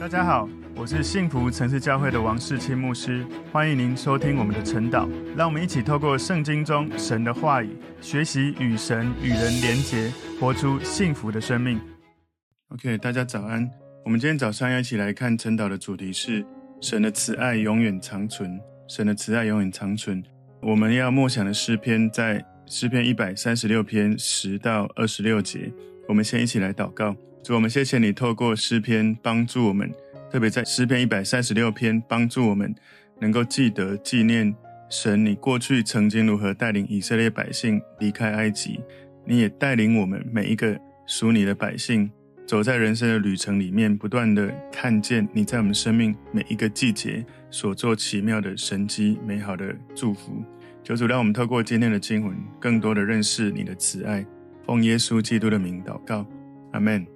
大家好，我是幸福城市教会的王世清牧师，欢迎您收听我们的晨祷。让我们一起透过圣经中神的话语，学习与神与人连结，活出幸福的生命。OK，大家早安。我们今天早上要一起来看晨祷的主题是神的慈爱永远长存。神的慈爱永远长存。我们要默想的诗篇在诗篇一百三十六篇十到二十六节。我们先一起来祷告。主，我们谢谢你透过诗篇帮助我们，特别在诗篇一百三十六篇帮助我们能够记得纪念神，你过去曾经如何带领以色列百姓离开埃及，你也带领我们每一个属你的百姓走在人生的旅程里面，不断的看见你在我们生命每一个季节所做奇妙的神迹、美好的祝福。求主让我们透过今天的经文，更多的认识你的慈爱。奉耶稣基督的名祷告，阿门。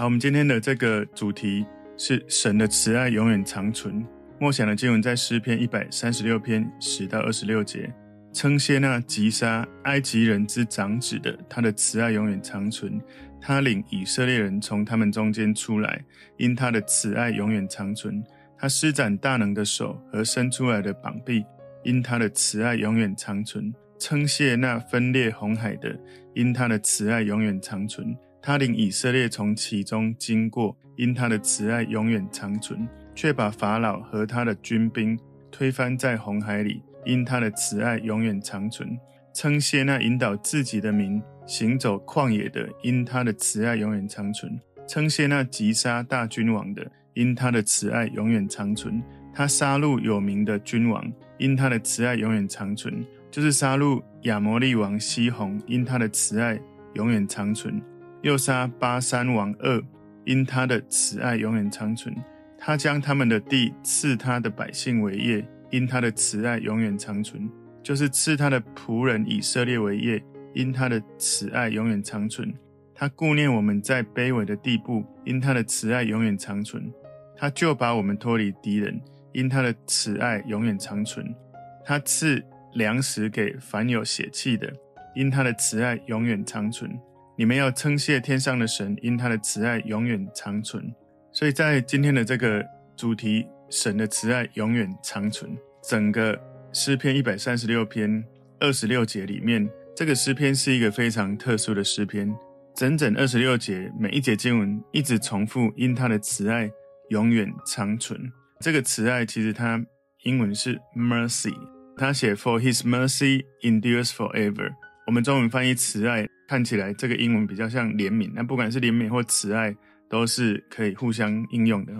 好，我们今天的这个主题是神的慈爱永远长存。默想的经文在诗篇一百三十六篇十到二十六节，称谢那击杀埃及人之长子的，他的慈爱永远长存。他领以色列人从他们中间出来，因他的慈爱永远长存。他施展大能的手和伸出来的膀臂，因他的慈爱永远长存。称谢那分裂红海的，因他的慈爱永远长存。他领以色列从其中经过，因他的慈爱永远长存，却把法老和他的军兵推翻在红海里，因他的慈爱永远长存。称谢那引导自己的民行走旷野的，因他的慈爱永远长存。称谢那击杀大君王的，因他的慈爱永远长存。他杀戮有名的君王，因他的慈爱永远长存，就是杀戮亚摩利王西宏，因他的慈爱永远长存。又杀巴珊王二，因他的慈爱永远长存。他将他们的地赐他的百姓为业，因他的慈爱永远长存。就是赐他的仆人以色列为业，因他的慈爱永远长存。他顾念我们在卑微的地步，因他的慈爱永远长存。他就把我们脱离敌人，因他的慈爱永远长存。他赐粮食给凡有血气的，因他的慈爱永远长存。你们要称谢天上的神，因他的慈爱永远长存。所以在今天的这个主题，神的慈爱永远长存。整个诗篇一百三十六篇二十六节里面，这个诗篇是一个非常特殊的诗篇。整整二十六节，每一节经文一直重复，因他的慈爱永远长存。这个慈爱其实它英文是 mercy，他写 For His mercy endures forever。我们中文翻译慈爱。看起来这个英文比较像怜悯，那不管是怜悯或慈爱，都是可以互相应用的。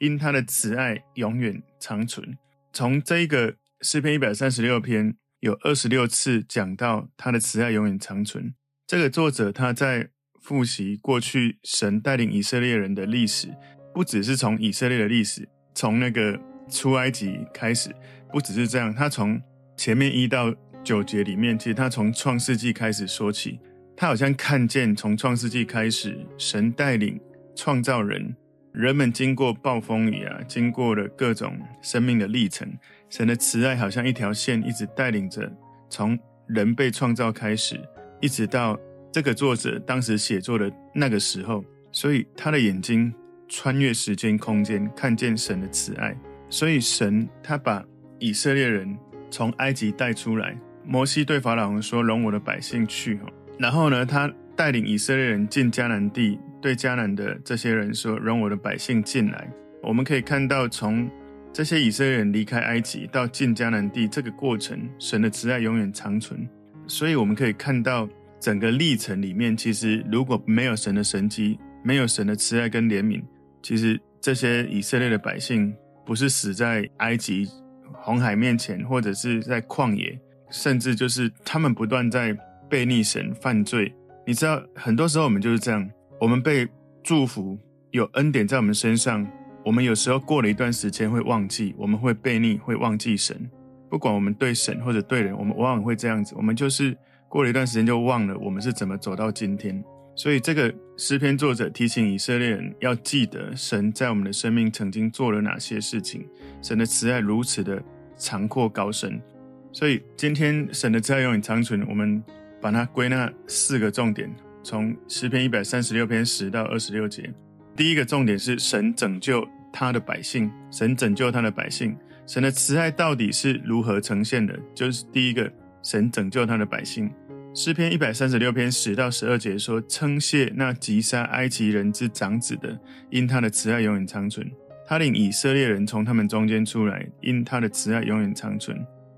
因他的慈爱永远长存。从这一个诗篇一百三十六篇有二十六次讲到他的慈爱永远长存。这个作者他在复习过去神带领以色列人的历史，不只是从以色列的历史，从那个出埃及开始，不只是这样，他从前面一到九节里面，其实他从创世纪开始说起。他好像看见从创世纪开始，神带领创造人，人们经过暴风雨啊，经过了各种生命的历程，神的慈爱好像一条线，一直带领着从人被创造开始，一直到这个作者当时写作的那个时候，所以他的眼睛穿越时间空间，看见神的慈爱，所以神他把以色列人从埃及带出来，摩西对法老王说：“容我的百姓去。”哈然后呢，他带领以色列人进迦南地，对迦南的这些人说：“容我的百姓进来。”我们可以看到，从这些以色列人离开埃及到进迦南地这个过程，神的慈爱永远长存。所以我们可以看到整个历程里面，其实如果没有神的神迹，没有神的慈爱跟怜悯，其实这些以色列的百姓不是死在埃及红海面前，或者是在旷野，甚至就是他们不断在。背逆神犯罪，你知道，很多时候我们就是这样。我们被祝福，有恩典在我们身上，我们有时候过了一段时间会忘记，我们会背逆，会忘记神。不管我们对神或者对人，我们往往会这样子。我们就是过了一段时间就忘了我们是怎么走到今天。所以这个诗篇作者提醒以色列人要记得神在我们的生命曾经做了哪些事情，神的慈爱如此的长阔高深。所以今天神的慈爱永远长存，我们。把它归纳四个重点，从诗篇一百三十六篇十到二十六节。第一个重点是神拯救他的百姓，神拯救他的百姓。神的慈爱到底是如何呈现的？就是第一个，神拯救他的百姓。诗篇一百三十六篇十到十二节说：“称谢那击杀埃及人之长子的，因他的慈爱永远长存。他领以色列人从他们中间出来，因他的慈爱永远长存。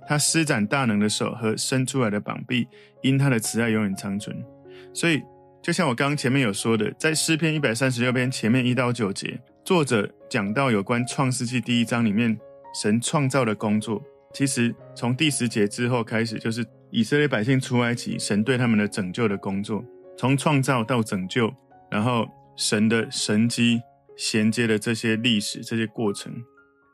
他施展大能的手和伸出来的膀臂，因他的慈爱永远长存。”所以，就像我刚刚前面有说的，在诗篇一百三十六篇前面一到九节，作者讲到有关创世纪第一章里面神创造的工作。其实从第十节之后开始，就是以色列百姓出埃及，神对他们的拯救的工作，从创造到拯救，然后神的神迹衔接的这些历史、这些过程。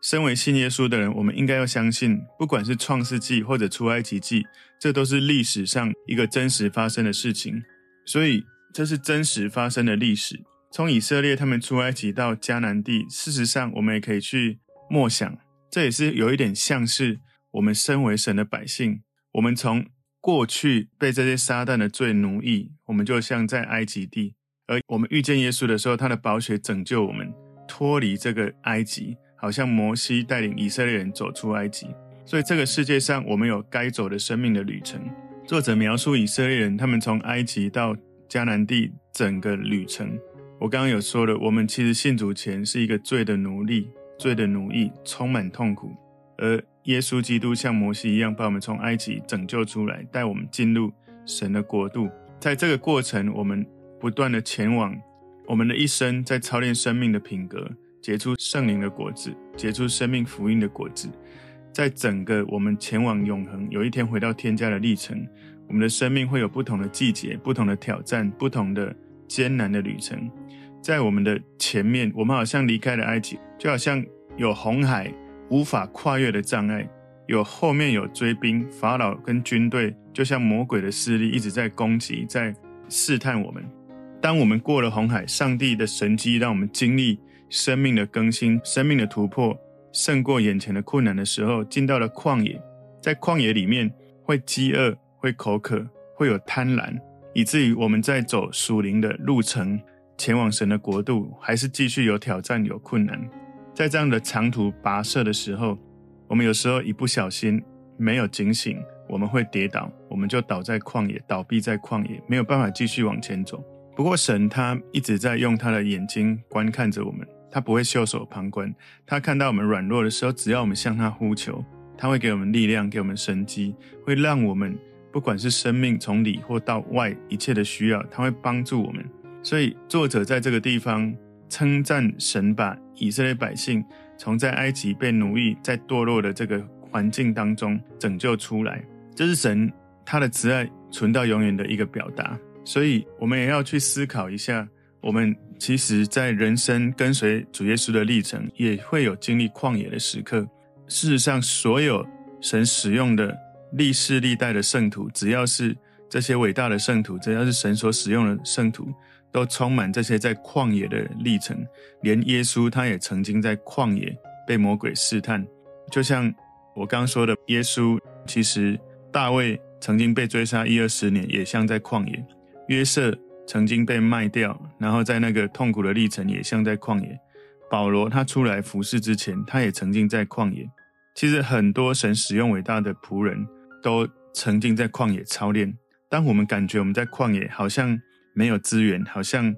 身为信耶稣的人，我们应该要相信，不管是创世纪或者出埃及记，这都是历史上一个真实发生的事情。所以这是真实发生的历史。从以色列他们出埃及到迦南地，事实上我们也可以去默想。这也是有一点像是我们身为神的百姓，我们从过去被这些撒旦的罪奴役，我们就像在埃及地，而我们遇见耶稣的时候，他的宝血拯救我们脱离这个埃及，好像摩西带领以色列人走出埃及。所以这个世界上，我们有该走的生命的旅程。作者描述以色列人他们从埃及到迦南地整个旅程。我刚刚有说了，我们其实信主前是一个罪的奴隶。罪的奴役充满痛苦，而耶稣基督像摩西一样，把我们从埃及拯救出来，带我们进入神的国度。在这个过程，我们不断的前往，我们的一生在操练生命的品格，结出圣灵的果子，结出生命福音的果子。在整个我们前往永恒，有一天回到天家的历程，我们的生命会有不同的季节、不同的挑战、不同的艰难的旅程。在我们的前面，我们好像离开了埃及，就好像有红海无法跨越的障碍；有后面有追兵，法老跟军队，就像魔鬼的势力一直在攻击，在试探我们。当我们过了红海，上帝的神迹让我们经历生命的更新、生命的突破，胜过眼前的困难的时候，进到了旷野。在旷野里面，会饥饿，会口渴，会有贪婪，以至于我们在走属灵的路程。前往神的国度，还是继续有挑战、有困难。在这样的长途跋涉的时候，我们有时候一不小心没有警醒，我们会跌倒，我们就倒在旷野，倒闭在旷野，没有办法继续往前走。不过神他一直在用他的眼睛观看着我们，他不会袖手旁观。他看到我们软弱的时候，只要我们向他呼求，他会给我们力量，给我们神机，会让我们不管是生命从里或到外一切的需要，他会帮助我们。所以，作者在这个地方称赞神，把以色列百姓从在埃及被奴役、在堕落的这个环境当中拯救出来，这是神他的慈爱存到永远的一个表达。所以，我们也要去思考一下，我们其实，在人生跟随主耶稣的历程，也会有经历旷野的时刻。事实上，所有神使用的历世历代的圣徒，只要是这些伟大的圣徒，只要是神所使用的圣徒。都充满这些在旷野的历程，连耶稣他也曾经在旷野被魔鬼试探。就像我刚说的，耶稣其实大卫曾经被追杀一二十年，也像在旷野；约瑟曾经被卖掉，然后在那个痛苦的历程，也像在旷野。保罗他出来服侍之前，他也曾经在旷野。其实很多神使用伟大的仆人都曾经在旷野操练。当我们感觉我们在旷野，好像没有资源，好像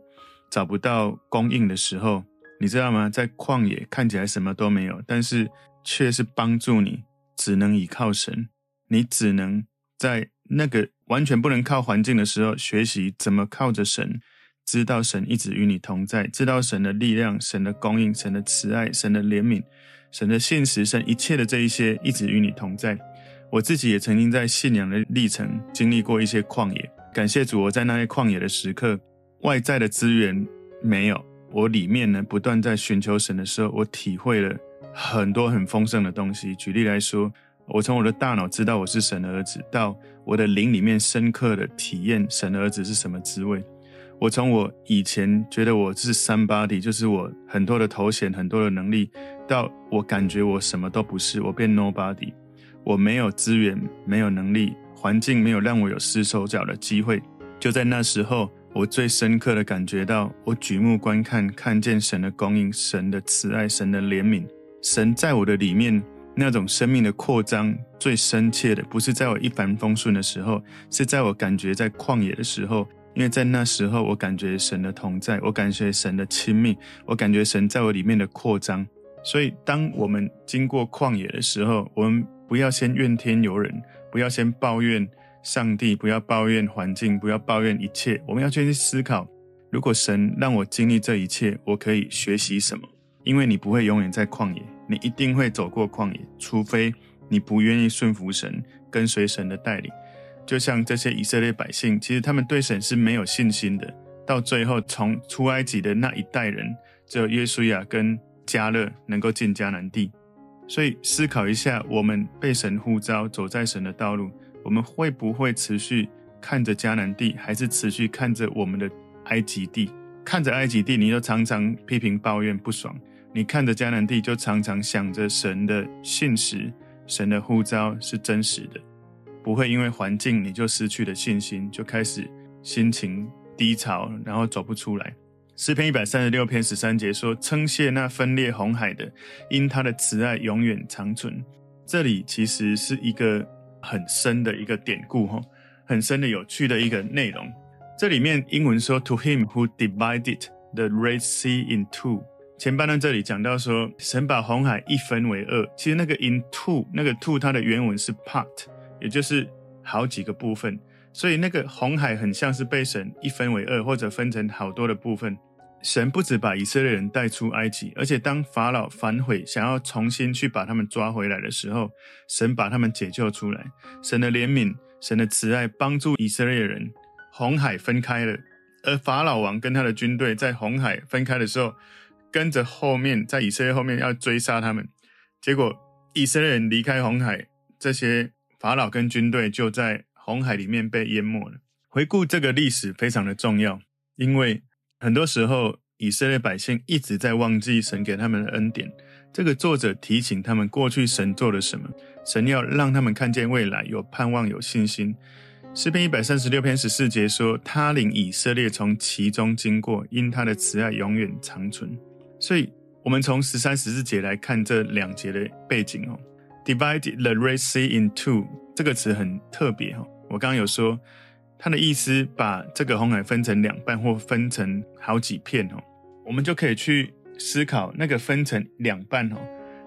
找不到供应的时候，你知道吗？在旷野看起来什么都没有，但是却是帮助你，只能依靠神。你只能在那个完全不能靠环境的时候，学习怎么靠着神，知道神一直与你同在，知道神的力量、神的供应、神的慈爱、神的怜悯、神的现实、神一切的这一些一直与你同在。我自己也曾经在信仰的历程经历过一些旷野。感谢主，我在那些旷野的时刻，外在的资源没有，我里面呢不断在寻求神的时候，我体会了很多很丰盛的东西。举例来说，我从我的大脑知道我是神的儿子，到我的灵里面深刻的体验神的儿子是什么滋味。我从我以前觉得我是 somebody，就是我很多的头衔、很多的能力，到我感觉我什么都不是，我变 nobody，我没有资源，没有能力。环境没有让我有施手脚的机会，就在那时候，我最深刻的感觉到，我举目观看，看见神的供应、神的慈爱、神的怜悯，神在我的里面那种生命的扩张，最深切的，不是在我一帆风顺的时候，是在我感觉在旷野的时候，因为在那时候，我感觉神的同在，我感觉神的亲密，我感觉神在我里面的扩张。所以，当我们经过旷野的时候，我们不要先怨天尤人，不要先抱怨。上帝，不要抱怨环境，不要抱怨一切。我们要先去思考，如果神让我经历这一切，我可以学习什么？因为你不会永远在旷野，你一定会走过旷野，除非你不愿意顺服神，跟随神的带领。就像这些以色列百姓，其实他们对神是没有信心的。到最后，从出埃及的那一代人，只有约书亚跟迦勒能够进迦南地。所以思考一下，我们被神呼召，走在神的道路。我们会不会持续看着迦南地，还是持续看着我们的埃及地？看着埃及地，你就常常批评抱怨不爽；你看着迦南地，就常常想着神的信实、神的呼召是真实的。不会因为环境你就失去了信心，就开始心情低潮，然后走不出来。诗篇一百三十六篇十三节说：“称谢那分裂红海的，因他的慈爱永远长存。”这里其实是一个。很深的一个典故哈，很深的有趣的一个内容。这里面英文说 “To him who divided the Red Sea in two”，前半段这里讲到说神把红海一分为二。其实那个 into 那个 to 它的原文是 “part”，也就是好几个部分。所以那个红海很像是被神一分为二，或者分成好多的部分。神不止把以色列人带出埃及，而且当法老反悔，想要重新去把他们抓回来的时候，神把他们解救出来。神的怜悯、神的慈爱帮助以色列人，红海分开了。而法老王跟他的军队在红海分开的时候，跟着后面在以色列后面要追杀他们。结果以色列人离开红海，这些法老跟军队就在红海里面被淹没了。回顾这个历史非常的重要，因为。很多时候，以色列百姓一直在忘记神给他们的恩典。这个作者提醒他们，过去神做了什么？神要让他们看见未来，有盼望，有信心。诗篇一百三十六篇十四节说：“他领以色列从其中经过，因他的慈爱永远长存。”所以，我们从十三、十四节来看这两节的背景哦。“Divide the Red Sea into 这个词很特别哦。我刚刚有说。他的意思把这个红海分成两半或分成好几片哦，我们就可以去思考那个分成两半哦。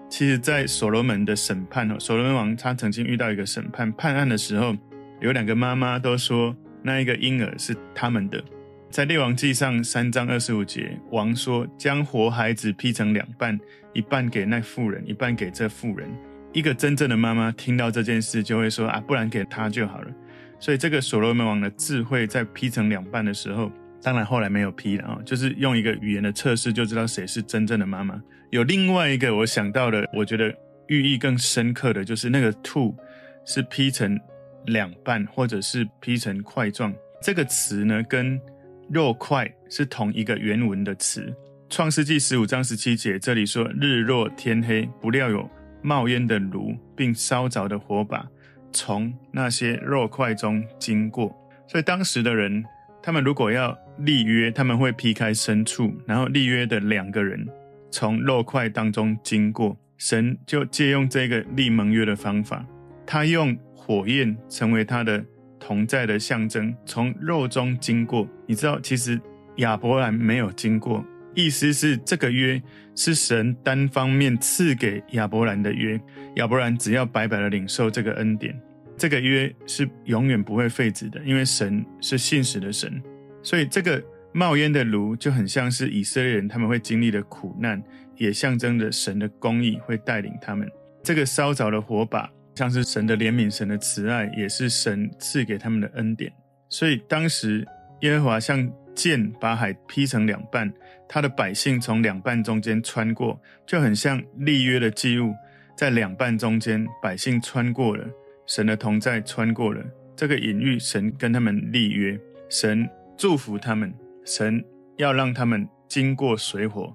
其实，在所罗门的审判哦，所罗门王他曾经遇到一个审判判案的时候，有两个妈妈都说那一个婴儿是他们的。在列王记上三章二十五节，王说将活孩子劈成两半，一半给那妇人，一半给这妇人。一个真正的妈妈听到这件事就会说啊，不然给他就好了。所以这个所罗门王的智慧在劈成两半的时候，当然后来没有劈了啊，就是用一个语言的测试就知道谁是真正的妈妈。有另外一个我想到的，我觉得寓意更深刻的就是那个 two 是劈成两半，或者是劈成块状。这个词呢，跟肉块是同一个原文的词。创世纪十五章十七节这里说：日落天黑，不料有冒烟的炉，并烧着的火把。从那些肉块中经过，所以当时的人，他们如果要立约，他们会劈开牲畜，然后立约的两个人从肉块当中经过，神就借用这个立盟约的方法，他用火焰成为他的同在的象征，从肉中经过。你知道，其实亚伯兰没有经过，意思是这个约是神单方面赐给亚伯兰的约。亚伯兰只要白白的领受这个恩典，这个约是永远不会废止的，因为神是信实的神。所以这个冒烟的炉就很像是以色列人他们会经历的苦难，也象征着神的公义会带领他们。这个烧着的火把像是神的怜悯、神的慈爱，也是神赐给他们的恩典。所以当时耶和华像剑把海劈成两半，他的百姓从两半中间穿过，就很像立约的记物。在两半中间，百姓穿过了，神的同在穿过了这个隐喻，神跟他们立约，神祝福他们，神要让他们经过水火，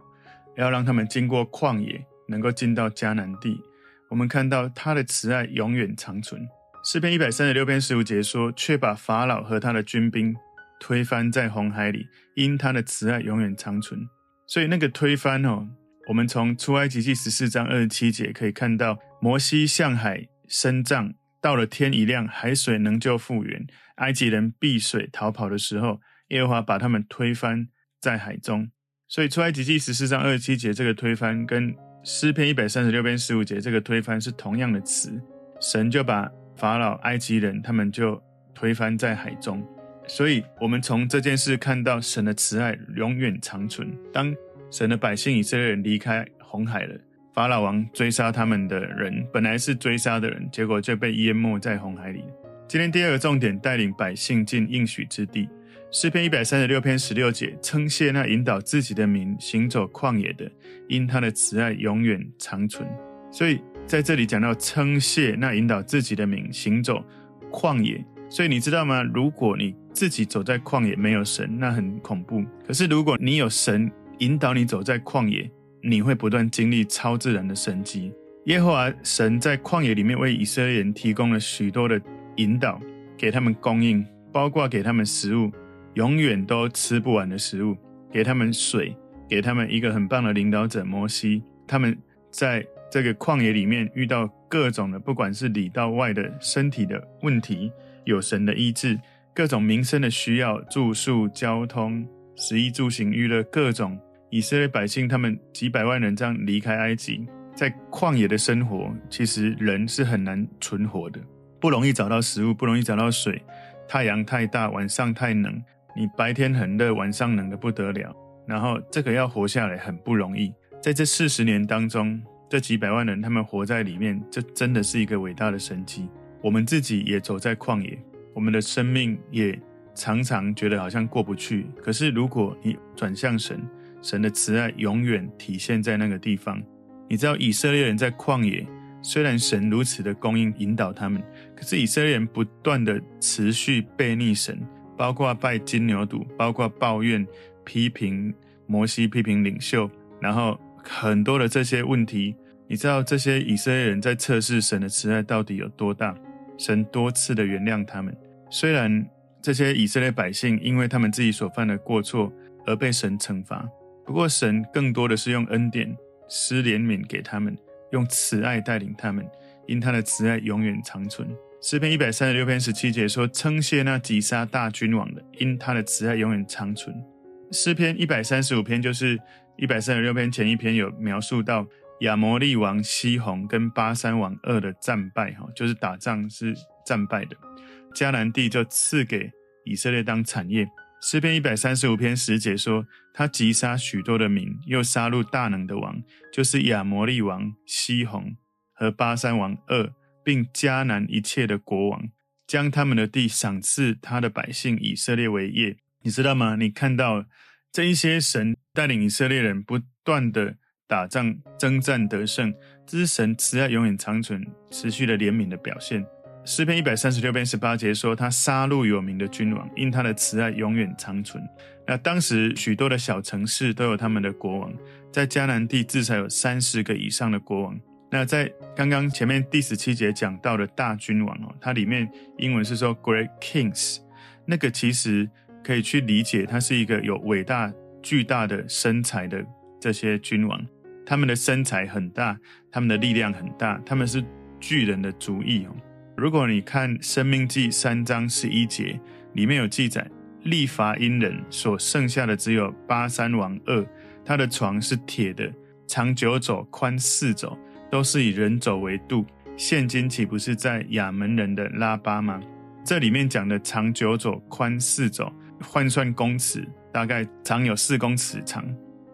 要让他们经过旷野，能够进到迦南地。我们看到他的慈爱永远长存。诗篇一百三十六篇十五节说：“却把法老和他的军兵推翻在红海里，因他的慈爱永远长存。所以那个推翻哦，我们从出埃及记十四章二十七节可以看到，摩西向海伸杖，到了天一亮，海水仍旧复原，埃及人避水逃跑的时候，耶和华把他们推翻在海中。所以出埃及记十四章二十七节这个推翻，跟诗篇一百三十六篇十五节这个推翻是同样的词，神就把法老、埃及人他们就推翻在海中。所以，我们从这件事看到神的慈爱永远长存。当神的百姓以色列人离开红海了，法老王追杀他们的人，本来是追杀的人，结果就被淹没在红海里。今天第二个重点，带领百姓进应许之地。诗篇一百三十六篇十六节，称谢那引导自己的民行走旷野的，因他的慈爱永远长存。所以在这里讲到称谢那引导自己的民行走旷野。所以你知道吗？如果你自己走在旷野，没有神，那很恐怖。可是如果你有神引导你走在旷野，你会不断经历超自然的神迹。耶和华神在旷野里面为以色列人提供了许多的引导，给他们供应，包括给他们食物，永远都吃不完的食物，给他们水，给他们一个很棒的领导者摩西。他们在这个旷野里面遇到各种的，不管是里到外的身体的问题。有神的医治，各种民生的需要，住宿、交通、食衣住行、娱乐，各种以色列百姓，他们几百万人这样离开埃及，在旷野的生活，其实人是很难存活的，不容易找到食物，不容易找到水，太阳太大，晚上太冷，你白天很热，晚上冷得不得了，然后这个要活下来很不容易。在这四十年当中，这几百万人他们活在里面，这真的是一个伟大的神迹。我们自己也走在旷野，我们的生命也常常觉得好像过不去。可是如果你转向神，神的慈爱永远体现在那个地方。你知道以色列人在旷野，虽然神如此的供应引导他们，可是以色列人不断的持续背逆神，包括拜金牛犊，包括抱怨、批评摩西、批评领袖，然后很多的这些问题，你知道这些以色列人在测试神的慈爱到底有多大？神多次的原谅他们，虽然这些以色列百姓因为他们自己所犯的过错而被神惩罚，不过神更多的是用恩典施怜悯给他们，用慈爱带领他们，因他的慈爱永远长存。诗篇一百三十六篇十七节说：“称谢那击杀大君王的，因他的慈爱永远长存。”诗篇一百三十五篇就是一百三十六篇前一篇有描述到。亚摩利王西宏跟巴珊王二的战败，哈，就是打仗是战败的。迦南地就赐给以色列当产业。诗篇一百三十五篇十节说，他击杀许多的民，又杀戮大能的王，就是亚摩利王西宏和巴珊王二，并迦南一切的国王，将他们的地赏赐他的百姓以色列为业。你知道吗？你看到这一些神带领以色列人不断的。打仗征战得胜，这是神慈爱永远长存、持续的怜悯的表现。诗篇一百三十六篇十八节说：“他杀戮有名的君王，因他的慈爱永远长存。”那当时许多的小城市都有他们的国王，在迦南地至少有三十个以上的国王。那在刚刚前面第十七节讲到的大君王哦，它里面英文是说 “great kings”，那个其实可以去理解，他是一个有伟大巨大的身材的这些君王。他们的身材很大，他们的力量很大，他们是巨人的族裔哦。如果你看《生命记》三章十一节，里面有记载，利乏音人所剩下的只有巴珊王二，他的床是铁的，长九肘，宽四肘，都是以人走为度。现今岂不是在亚门人的拉巴吗？这里面讲的长九肘，宽四肘，换算公尺，大概长有四公尺长，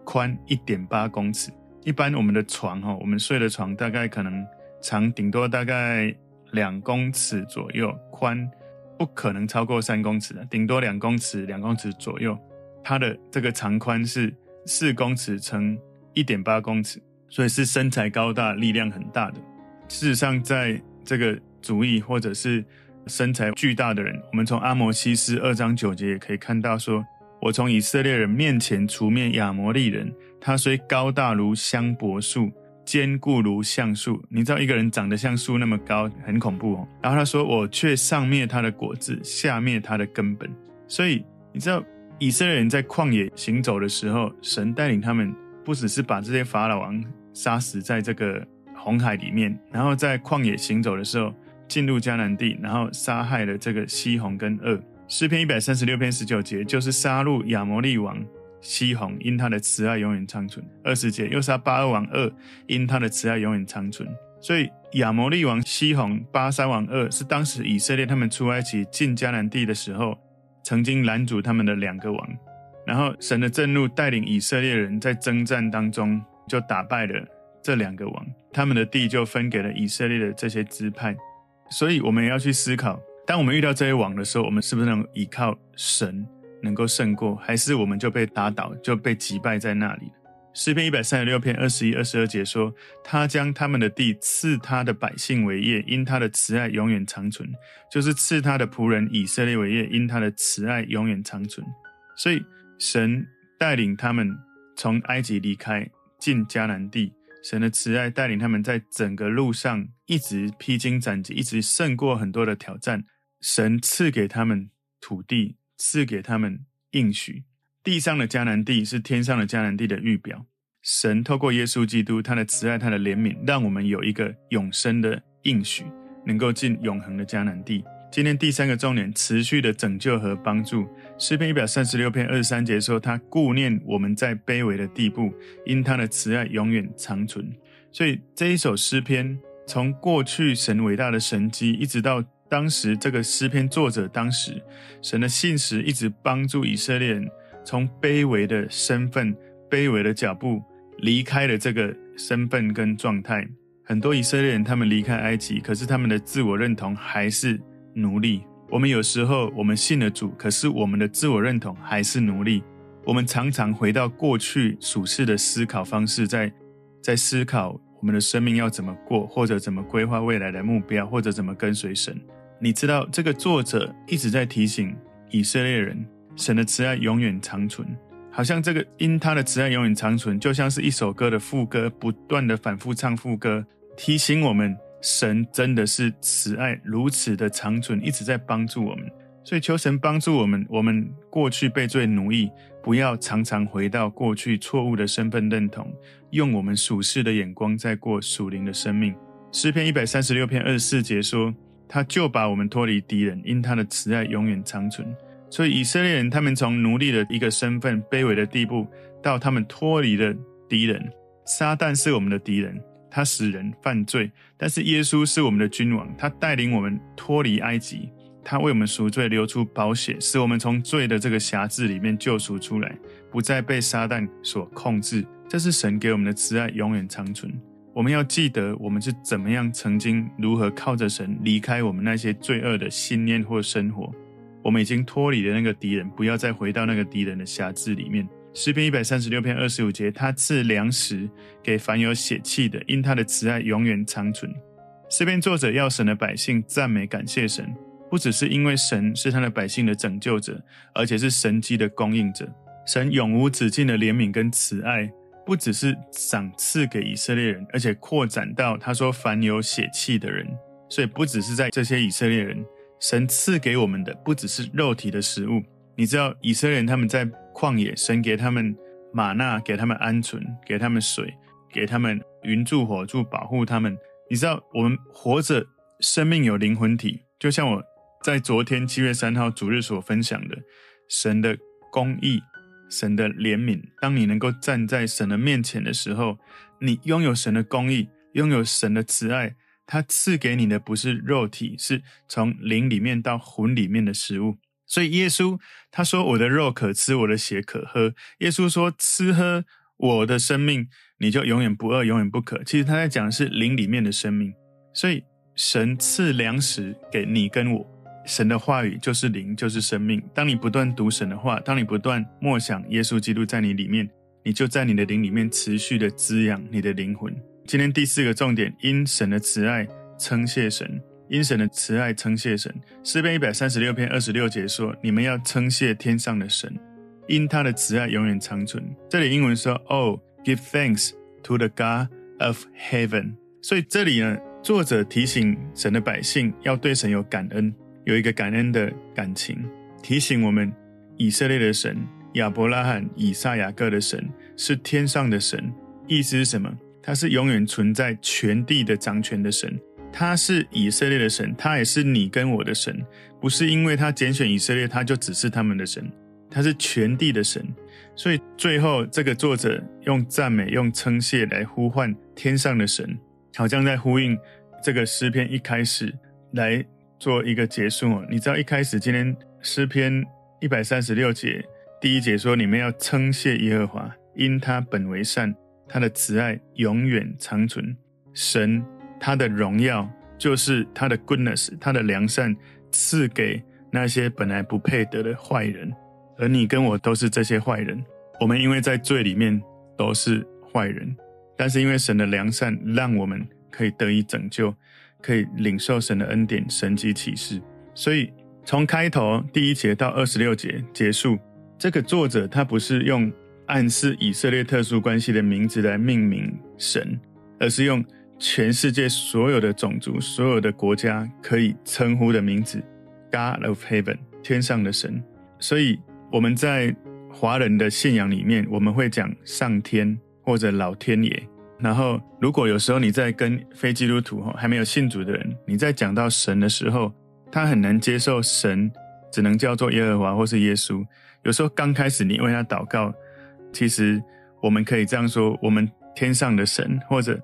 宽一点八公尺。一般我们的床哈，我们睡的床大概可能长顶多大概两公尺左右，宽不可能超过三公尺的，顶多两公尺，两公尺左右。它的这个长宽是四公尺乘一点八公尺，所以是身材高大、力量很大的。事实上，在这个族裔或者是身材巨大的人，我们从阿摩西斯二章九节也可以看到说。我从以色列人面前除灭亚摩利人，他虽高大如香柏树，坚固如橡树。你知道一个人长得像树那么高，很恐怖哦。然后他说：“我却上灭他的果子，下灭他的根本。”所以你知道以色列人在旷野行走的时候，神带领他们，不只是把这些法老王杀死在这个红海里面，然后在旷野行走的时候进入迦南地，然后杀害了这个西宏跟二。诗篇一百三十六篇十九节就是杀戮亚摩利王西宏，因他的慈爱永远长存。二十节又杀巴二王二，因他的慈爱永远长存。所以亚摩利王西宏、巴珊王二是当时以色列他们出埃及进迦南地的时候，曾经拦阻他们的两个王。然后神的震怒带领以色列人在征战当中就打败了这两个王，他们的地就分给了以色列的这些支派。所以我们也要去思考，当我们遇到这些王的时候，我们是不是能依靠神能够胜过，还是我们就被打倒，就被击败在那里？诗篇一百三十六篇二十一、二十二节说：“他将他们的地赐他的百姓为业，因他的慈爱永远长存；就是赐他的仆人以色列为业，因他的慈爱永远长存。”所以。神带领他们从埃及离开，进迦南地。神的慈爱带领他们在整个路上一直披荆斩棘，一直胜过很多的挑战。神赐给他们土地，赐给他们应许。地上的迦南地是天上的迦南地的预表。神透过耶稣基督，他的慈爱，他的怜悯，让我们有一个永生的应许，能够进永恒的迦南地。今天第三个重点，持续的拯救和帮助。诗篇一百三十六篇二十三节说：“他顾念我们在卑微的地步，因他的慈爱永远长存。”所以这一首诗篇，从过去神伟大的神迹，一直到当时这个诗篇作者当时神的信实，一直帮助以色列人从卑微的身份、卑微的脚步离开了这个身份跟状态。很多以色列人他们离开埃及，可是他们的自我认同还是。奴隶，我们有时候我们信了主，可是我们的自我认同还是奴隶。我们常常回到过去属世的思考方式，在在思考我们的生命要怎么过，或者怎么规划未来的目标，或者怎么跟随神。你知道，这个作者一直在提醒以色列人，神的慈爱永远长存，好像这个因他的慈爱永远长存，就像是一首歌的副歌，不断的反复唱副歌，提醒我们。神真的是慈爱如此的长存，一直在帮助我们，所以求神帮助我们。我们过去被罪奴役，不要常常回到过去错误的身份认同，用我们属世的眼光在过属灵的生命。诗篇一百三十六篇二十四节说：“他就把我们脱离敌人，因他的慈爱永远长存。”所以以色列人他们从奴隶的一个身份、卑微的地步，到他们脱离了敌人。撒旦是我们的敌人。他使人犯罪，但是耶稣是我们的君王，他带领我们脱离埃及，他为我们赎罪，流出宝血，使我们从罪的这个辖制里面救赎出来，不再被撒旦所控制。这是神给我们的慈爱，永远长存。我们要记得，我们是怎么样，曾经如何靠着神离开我们那些罪恶的信念或生活。我们已经脱离了那个敌人，不要再回到那个敌人的辖制里面。诗篇一百三十六篇二十五节，他赐粮食给凡有血气的，因他的慈爱永远长存。诗篇作者要神的百姓赞美感谢神，不只是因为神是他的百姓的拯救者，而且是神迹的供应者。神永无止境的怜悯跟慈爱，不只是赏赐给以色列人，而且扩展到他说凡有血气的人。所以不只是在这些以色列人，神赐给我们的不只是肉体的食物。你知道以色列人他们在旷野，神给他们吗哪，给他们鹌鹑，给他们水，给他们云柱火柱保护他们。你知道我们活着，生命有灵魂体，就像我在昨天七月三号主日所分享的，神的公义，神的怜悯。当你能够站在神的面前的时候，你拥有神的公义，拥有神的慈爱，他赐给你的不是肉体，是从灵里面到魂里面的食物。所以耶稣他说：“我的肉可吃，我的血可喝。”耶稣说：“吃喝我的生命，你就永远不饿，永远不渴。”其实他在讲的是灵里面的生命。所以神赐粮食给你跟我，神的话语就是灵，就是生命。当你不断读神的话，当你不断默想耶稣基督在你里面，你就在你的灵里面持续的滋养你的灵魂。今天第四个重点，因神的慈爱称谢神。因神的慈爱称谢神，诗篇一百三十六篇二十六节说：“你们要称谢天上的神，因他的慈爱永远长存。”这里英文说：“Oh, give thanks to the God of heaven。”所以这里呢，作者提醒神的百姓要对神有感恩，有一个感恩的感情，提醒我们以色列的神，亚伯拉罕、以撒、雅各的神，是天上的神。意思是什么？他是永远存在全地的掌权的神。他是以色列的神，他也是你跟我的神。不是因为他拣选以色列，他就只是他们的神。他是全地的神。所以最后，这个作者用赞美、用称谢来呼唤天上的神，好像在呼应这个诗篇一开始来做一个结束哦。你知道一开始今天诗篇一百三十六节第一节说：“你们要称谢耶和华，因他本为善，他的慈爱永远长存。”神他的荣耀就是他的 goodness，他的良善赐给那些本来不配得的坏人。而你跟我都是这些坏人，我们因为在罪里面都是坏人，但是因为神的良善，让我们可以得以拯救，可以领受神的恩典、神迹启示。所以从开头第一节到二十六节结束，这个作者他不是用暗示以色列特殊关系的名字来命名神，而是用全世界所有的种族、所有的国家可以称呼的名字：God of Heaven，天上的神。所以。我们在华人的信仰里面，我们会讲上天或者老天爷。然后，如果有时候你在跟非基督徒还没有信主的人，你在讲到神的时候，他很难接受神只能叫做耶和华或是耶稣。有时候刚开始你为他祷告，其实我们可以这样说：我们天上的神，或者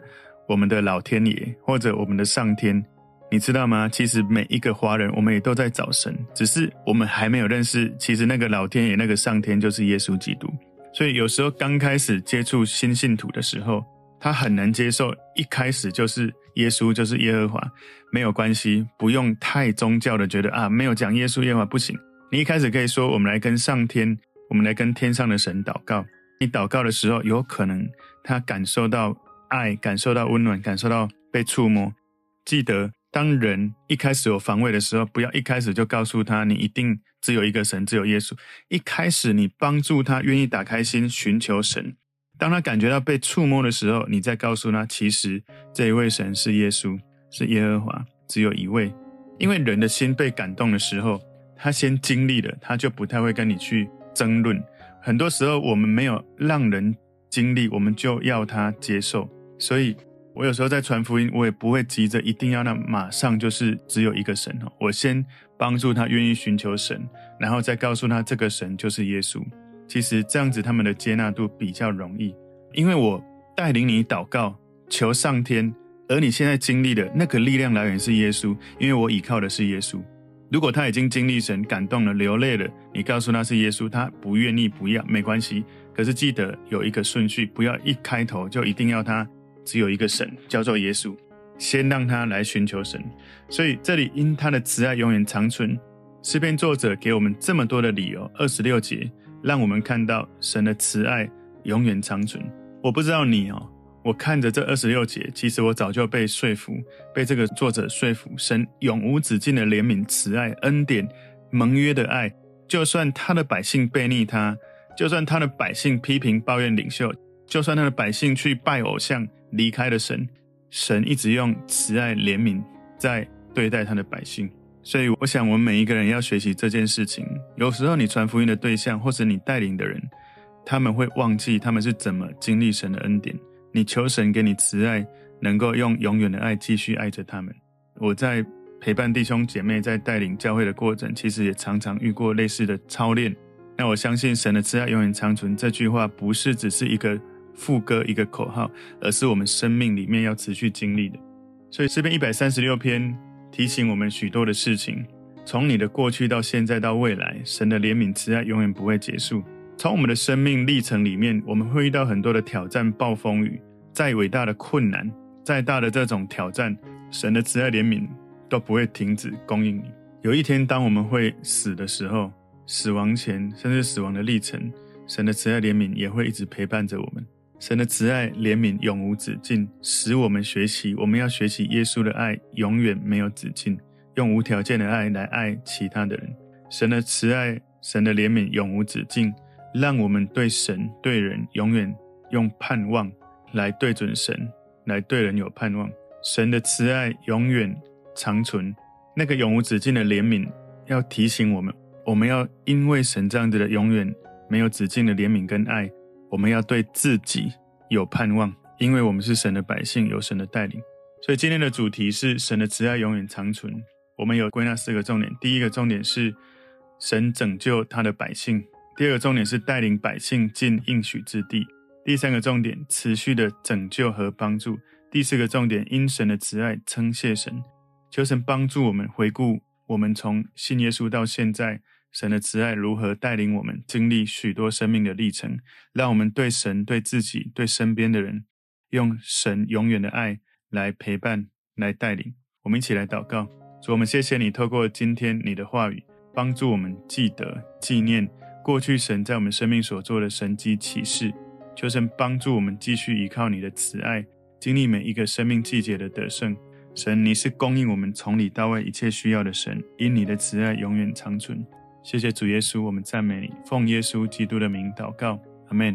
我们的老天爷，或者我们的上天。你知道吗？其实每一个华人，我们也都在找神，只是我们还没有认识。其实那个老天爷、那个上天，就是耶稣基督。所以有时候刚开始接触新信徒的时候，他很难接受一开始就是耶稣，就是耶和华。没有关系，不用太宗教的觉得啊，没有讲耶稣耶和华不行。你一开始可以说，我们来跟上天，我们来跟天上的神祷告。你祷告的时候，有可能他感受到爱，感受到温暖，感受到被触摸。记得。当人一开始有防卫的时候，不要一开始就告诉他你一定只有一个神，只有耶稣。一开始你帮助他，愿意打开心寻求神。当他感觉到被触摸的时候，你再告诉他，其实这一位神是耶稣，是耶和华，只有一位。因为人的心被感动的时候，他先经历了，他就不太会跟你去争论。很多时候我们没有让人经历，我们就要他接受，所以。我有时候在传福音，我也不会急着一定要那马上就是只有一个神哦。我先帮助他愿意寻求神，然后再告诉他这个神就是耶稣。其实这样子他们的接纳度比较容易，因为我带领你祷告求上天，而你现在经历的那个力量来源是耶稣，因为我倚靠的是耶稣。如果他已经经历神感动了流泪了，你告诉他是耶稣，他不愿意不要没关系。可是记得有一个顺序，不要一开头就一定要他。只有一个神，叫做耶稣。先让他来寻求神，所以这里因他的慈爱永远长存。诗篇作者给我们这么多的理由，二十六节让我们看到神的慈爱永远长存。我不知道你哦，我看着这二十六节，其实我早就被说服，被这个作者说服。神永无止境的怜悯、慈爱、恩典、盟约的爱，就算他的百姓背逆他，就算他的百姓批评抱怨领袖，就算他的百姓去拜偶像。离开了神，神一直用慈爱怜悯在对待他的百姓，所以我想我们每一个人要学习这件事情。有时候你传福音的对象，或是你带领的人，他们会忘记他们是怎么经历神的恩典。你求神给你慈爱，能够用永远的爱继续爱着他们。我在陪伴弟兄姐妹在带领教会的过程，其实也常常遇过类似的操练。那我相信神的慈爱永远长存这句话，不是只是一个。副歌一个口号，而是我们生命里面要持续经历的。所以诗篇一百三十六篇提醒我们许多的事情，从你的过去到现在到未来，神的怜悯慈爱永远不会结束。从我们的生命历程里面，我们会遇到很多的挑战、暴风雨，再伟大的困难，再大的这种挑战，神的慈爱怜悯都不会停止供应你。有一天，当我们会死的时候，死亡前甚至死亡的历程，神的慈爱怜悯也会一直陪伴着我们。神的慈爱怜悯永无止境，使我们学习。我们要学习耶稣的爱，永远没有止境，用无条件的爱来爱其他的人。神的慈爱，神的怜悯永无止境，让我们对神对人永远用盼望来对准神，来对人有盼望。神的慈爱永远长存，那个永无止境的怜悯要提醒我们，我们要因为神这样子的永远没有止境的怜悯跟爱，我们要对自己有盼望，因为我们是神的百姓，有神的带领。所以今天的主题是神的慈爱永远长存。我们有归纳四个重点：第一个重点是神拯救他的百姓；第二个重点是带领百姓进应许之地；第三个重点持续的拯救和帮助；第四个重点因神的慈爱称谢神。求神帮助我们回顾我们从信耶稣到现在，神的慈爱如何带领我们经历许多生命的历程，让我们对神、对自己、对身边的人，用神永远的爱。来陪伴，来带领，我们一起来祷告。主，我们谢谢你，透过今天你的话语，帮助我们记得纪念过去神在我们生命所做的神迹启示。求神帮助我们继续依靠你的慈爱，经历每一个生命季节的得胜。神，你是供应我们从里到外一切需要的神，因你的慈爱永远长存。谢谢主耶稣，我们赞美你，奉耶稣基督的名祷告，阿门。